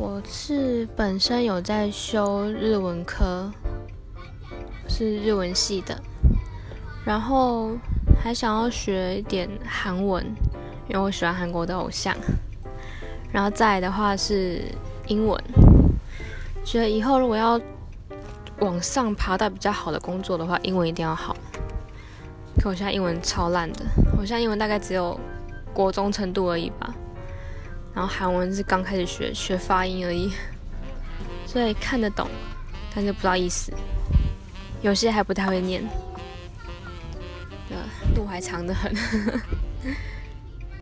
我是本身有在修日文科，是日文系的，然后还想要学一点韩文，因为我喜欢韩国的偶像。然后再来的话是英文，觉得以后如果要往上爬到比较好的工作的话，英文一定要好。可我现在英文超烂的，我现在英文大概只有国中程度而已吧。然后韩文是刚开始学，学发音而已，所以看得懂，但是不知道意思，有些还不太会念，对，路还长得很。